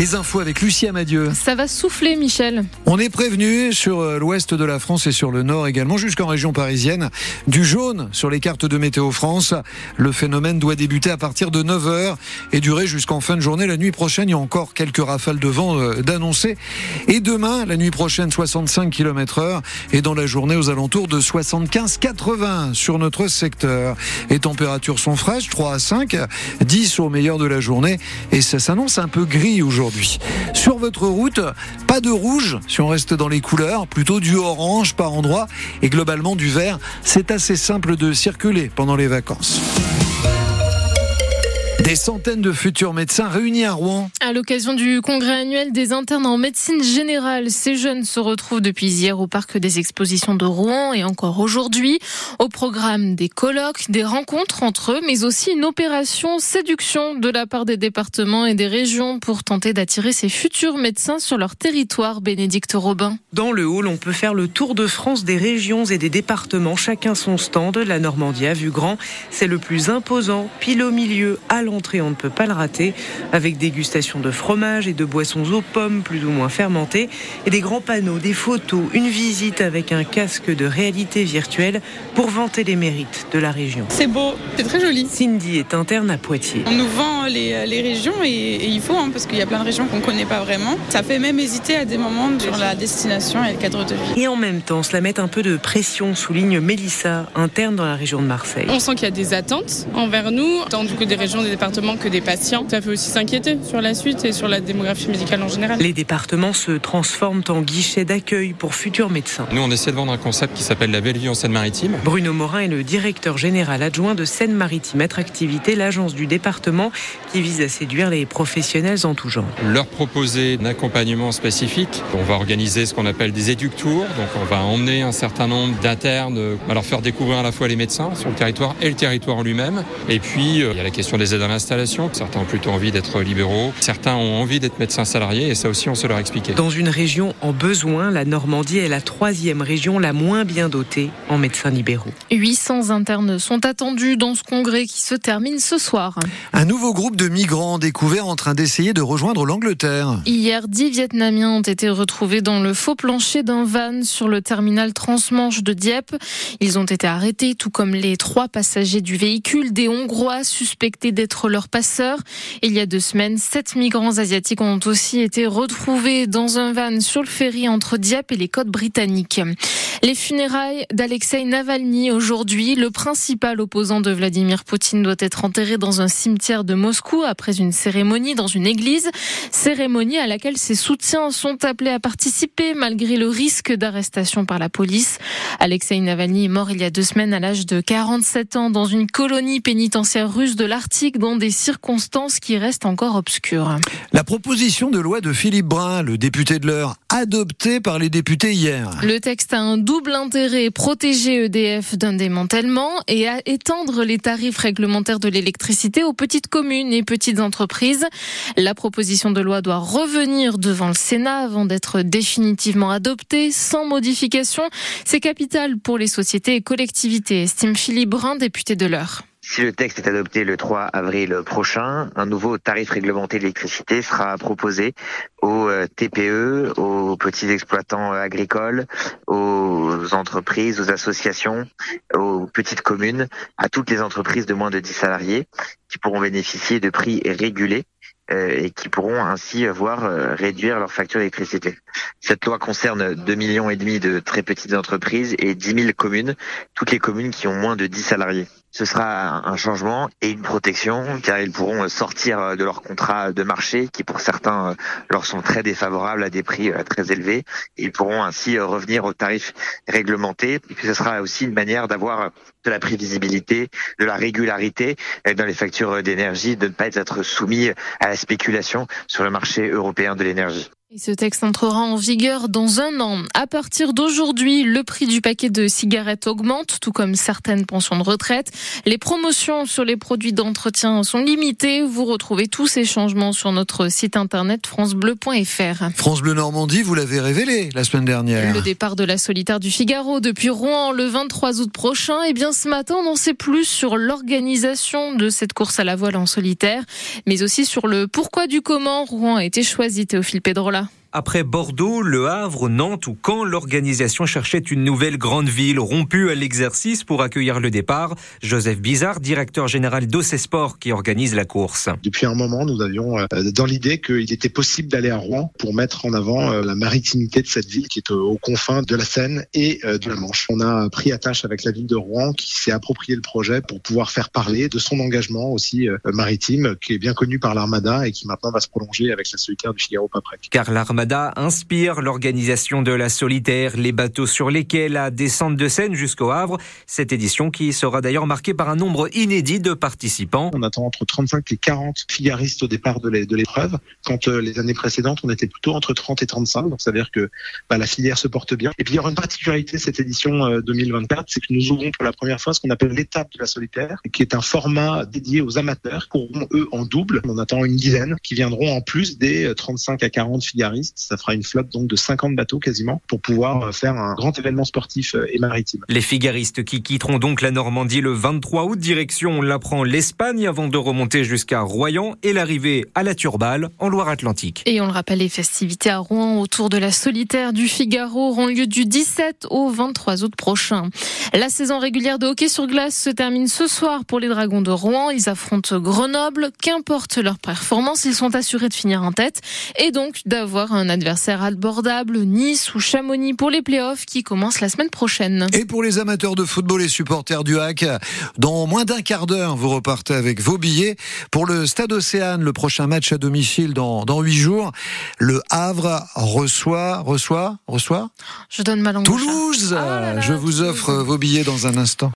Les infos avec Lucie Amadieu. Ça va souffler, Michel. On est prévenu sur euh, l'ouest de la France et sur le nord également, jusqu'en région parisienne, du jaune sur les cartes de Météo France. Le phénomène doit débuter à partir de 9h et durer jusqu'en fin de journée. La nuit prochaine, il y a encore quelques rafales de vent euh, d'annoncer. Et demain, la nuit prochaine, 65 km heure et dans la journée aux alentours de 75-80 sur notre secteur. Les températures sont fraîches, 3 à 5, 10 au meilleur de la journée et ça s'annonce un peu gris aujourd'hui. Sur votre route, pas de rouge si on reste dans les couleurs, plutôt du orange par endroit et globalement du vert. C'est assez simple de circuler pendant les vacances. Des centaines de futurs médecins réunis à Rouen. À l'occasion du congrès annuel des internes en médecine générale, ces jeunes se retrouvent depuis hier au parc des expositions de Rouen et encore aujourd'hui. Au programme des colloques, des rencontres entre eux, mais aussi une opération séduction de la part des départements et des régions pour tenter d'attirer ces futurs médecins sur leur territoire. Bénédicte Robin. Dans le hall, on peut faire le tour de France des régions et des départements, chacun son stand. La Normandie a vu grand, c'est le plus imposant, pile au milieu, à l'entrée, on ne peut pas le rater, avec dégustation de fromage et de boissons aux pommes plus ou moins fermentées, et des grands panneaux, des photos, une visite avec un casque de réalité virtuelle pour vanter les mérites de la région. C'est beau, c'est très joli. Cindy est interne à Poitiers. On nous vend les, les régions et, il faut, hein, parce qu'il y a plein de régions qu'on ne connaît pas vraiment. Ça fait même hésiter à des moments sur la destination et le cadre de vie. Et en même temps, cela met un peu de pression, souligne Mélissa, interne dans la région de Marseille. On sent qu'il y a des attentes envers nous, tant du coup des régions, des départements que des patients. Ça fait aussi s'inquiéter sur la suite et sur la démographie médicale en général. Les départements se transforment en guichets d'accueil pour futurs médecins. Nous, on essaie de vendre un concept qui s'appelle la belle vie en Seine-Maritime. Bruno Morin est le directeur général adjoint de Seine-Maritime Attractivité, l'agence du département qui vise à séduire les professionnels en tout genre. Leur proposer un accompagnement spécifique. On va organiser ce qu'on appelle des éductours. Donc, on va emmener un certain nombre d'internes à leur faire découvrir à la fois les médecins sur le territoire et le territoire en lui-même. Et puis, euh, il y a la question des aides à l'installation. Certains ont plutôt envie d'être libéraux. Certains ont envie d'être médecins salariés et ça aussi, on se leur expliquer. Dans une région en besoin, la Normandie est la troisième région la moins bien dotée en médecins libéraux. 800 internes sont attendus dans ce congrès qui se termine ce soir. Un nouveau groupe de migrants découvert en train d'essayer de rejoindre l'Angleterre. Hier, 10 Vietnamiens ont été retrouvés dans le faux plancher d'un van sur le terminal transmanche de Dieppe. Ils ont été arrêtés, tout comme les trois passagers du véhicule, des Hongrois suspectés d'être leurs passeurs. Il y a deux semaines, sept migrants asiatiques ont aussi été retrouvés dans un van sur le ferry entre Dieppe et les côtes britanniques. Les funérailles d'Alexei Navalny aujourd'hui, le principal opposant de Vladimir Poutine doit être enterré dans un cimetière de Moscou après une cérémonie dans une église, cérémonie à laquelle ses soutiens sont appelés à participer malgré le risque d'arrestation par la police. Alexei Navalny est mort il y a deux semaines à l'âge de 47 ans dans une colonie pénitentiaire russe de l'Arctique dans des circonstances qui restent encore obscures. La proposition de loi de Philippe Brun, le député de l'heure, adoptée par les députés hier. Le texte a un double intérêt, protéger EDF d'un démantèlement et étendre les tarifs réglementaires de l'électricité aux petites communes et petites entreprises. La proposition de loi doit revenir devant le Sénat avant d'être définitivement adoptée sans modification. C'est capital pour les sociétés et collectivités, estime Philippe Brun, député de l'heure. Si le texte est adopté le 3 avril prochain, un nouveau tarif réglementé d'électricité sera proposé aux euh, TPE, aux petits exploitants euh, agricoles, aux entreprises, aux associations, aux petites communes, à toutes les entreprises de moins de 10 salariés qui pourront bénéficier de prix régulés euh, et qui pourront ainsi voir réduire leur facture d'électricité. Cette loi concerne 2 millions et demi de très petites entreprises et 10 000 communes, toutes les communes qui ont moins de 10 salariés ce sera un changement et une protection car ils pourront sortir de leur contrat de marché qui pour certains leur sont très défavorables à des prix très élevés. Ils pourront ainsi revenir aux tarifs réglementés et puis ce sera aussi une manière d'avoir de la prévisibilité, de la régularité dans les factures d'énergie, de ne pas être soumis à la spéculation sur le marché européen de l'énergie. Ce texte entrera en vigueur dans un an. À partir d'aujourd'hui, le prix du paquet de cigarettes augmente, tout comme certaines pensions de retraite. Les promotions sur les produits d'entretien sont limitées. Vous retrouvez tous ces changements sur notre site internet francebleu.fr. France Bleu Normandie, vous l'avez révélé la semaine dernière. Le départ de la solitaire du Figaro depuis Rouen le 23 août prochain. Et eh bien ce matin, on en sait plus sur l'organisation de cette course à la voile en solitaire, mais aussi sur le pourquoi du comment Rouen a été choisi. Théophile Pedrola. Après Bordeaux, Le Havre, Nantes ou Caen, l'organisation cherchait une nouvelle grande ville rompue à l'exercice pour accueillir le départ. Joseph Bizarre, directeur général d'OC Sport qui organise la course. Depuis un moment, nous avions euh, dans l'idée qu'il était possible d'aller à Rouen pour mettre en avant euh, la maritimité de cette ville qui est aux confins de la Seine et euh, de la Manche. On a pris attache avec la ville de Rouen qui s'est approprié le projet pour pouvoir faire parler de son engagement aussi maritime qui est bien connu par l'Armada et qui maintenant va se prolonger avec la solitaire du Figaro Paprec. Car l'Armada inspire l'organisation de la solitaire, les bateaux sur lesquels la descente de Seine jusqu'au Havre. Cette édition qui sera d'ailleurs marquée par un nombre inédit de participants. On attend entre 35 et 40 figaristes au départ de l'épreuve. Quand euh, les années précédentes, on était plutôt entre 30 et 35. Donc ça veut dire que bah, la filière se porte bien. Et puis il y aura une particularité cette édition 2024, euh, c'est que nous ouvrons pour la première fois ce qu'on appelle l'étape de la solitaire, qui est un format dédié aux amateurs, qui auront eux en double. On attend une dizaine qui viendront en plus des 35 à 40 figaristes ça fera une flotte donc de 50 bateaux quasiment pour pouvoir euh, faire un grand événement sportif euh, et maritime. Les figaristes qui quitteront donc la Normandie le 23 août, direction, on l'apprend, l'Espagne avant de remonter jusqu'à Royan et l'arrivée à la Turballe en Loire-Atlantique. Et on le rappelle, les festivités à Rouen autour de la solitaire du Figaro auront lieu du 17 au 23 août prochain. La saison régulière de hockey sur glace se termine ce soir pour les Dragons de Rouen. Ils affrontent Grenoble. Qu'importe leur performance, ils sont assurés de finir en tête et donc d'avoir un un adversaire abordable, Nice ou Chamonix pour les playoffs qui commencent la semaine prochaine. Et pour les amateurs de football et supporters du HAC, dans moins d'un quart d'heure, vous repartez avec vos billets pour le Stade Océane, le prochain match à domicile dans, dans 8 jours. Le Havre reçoit, reçoit, reçoit Je donne ma langue. Toulouse! Ah Je vous offre vos billets dans un instant.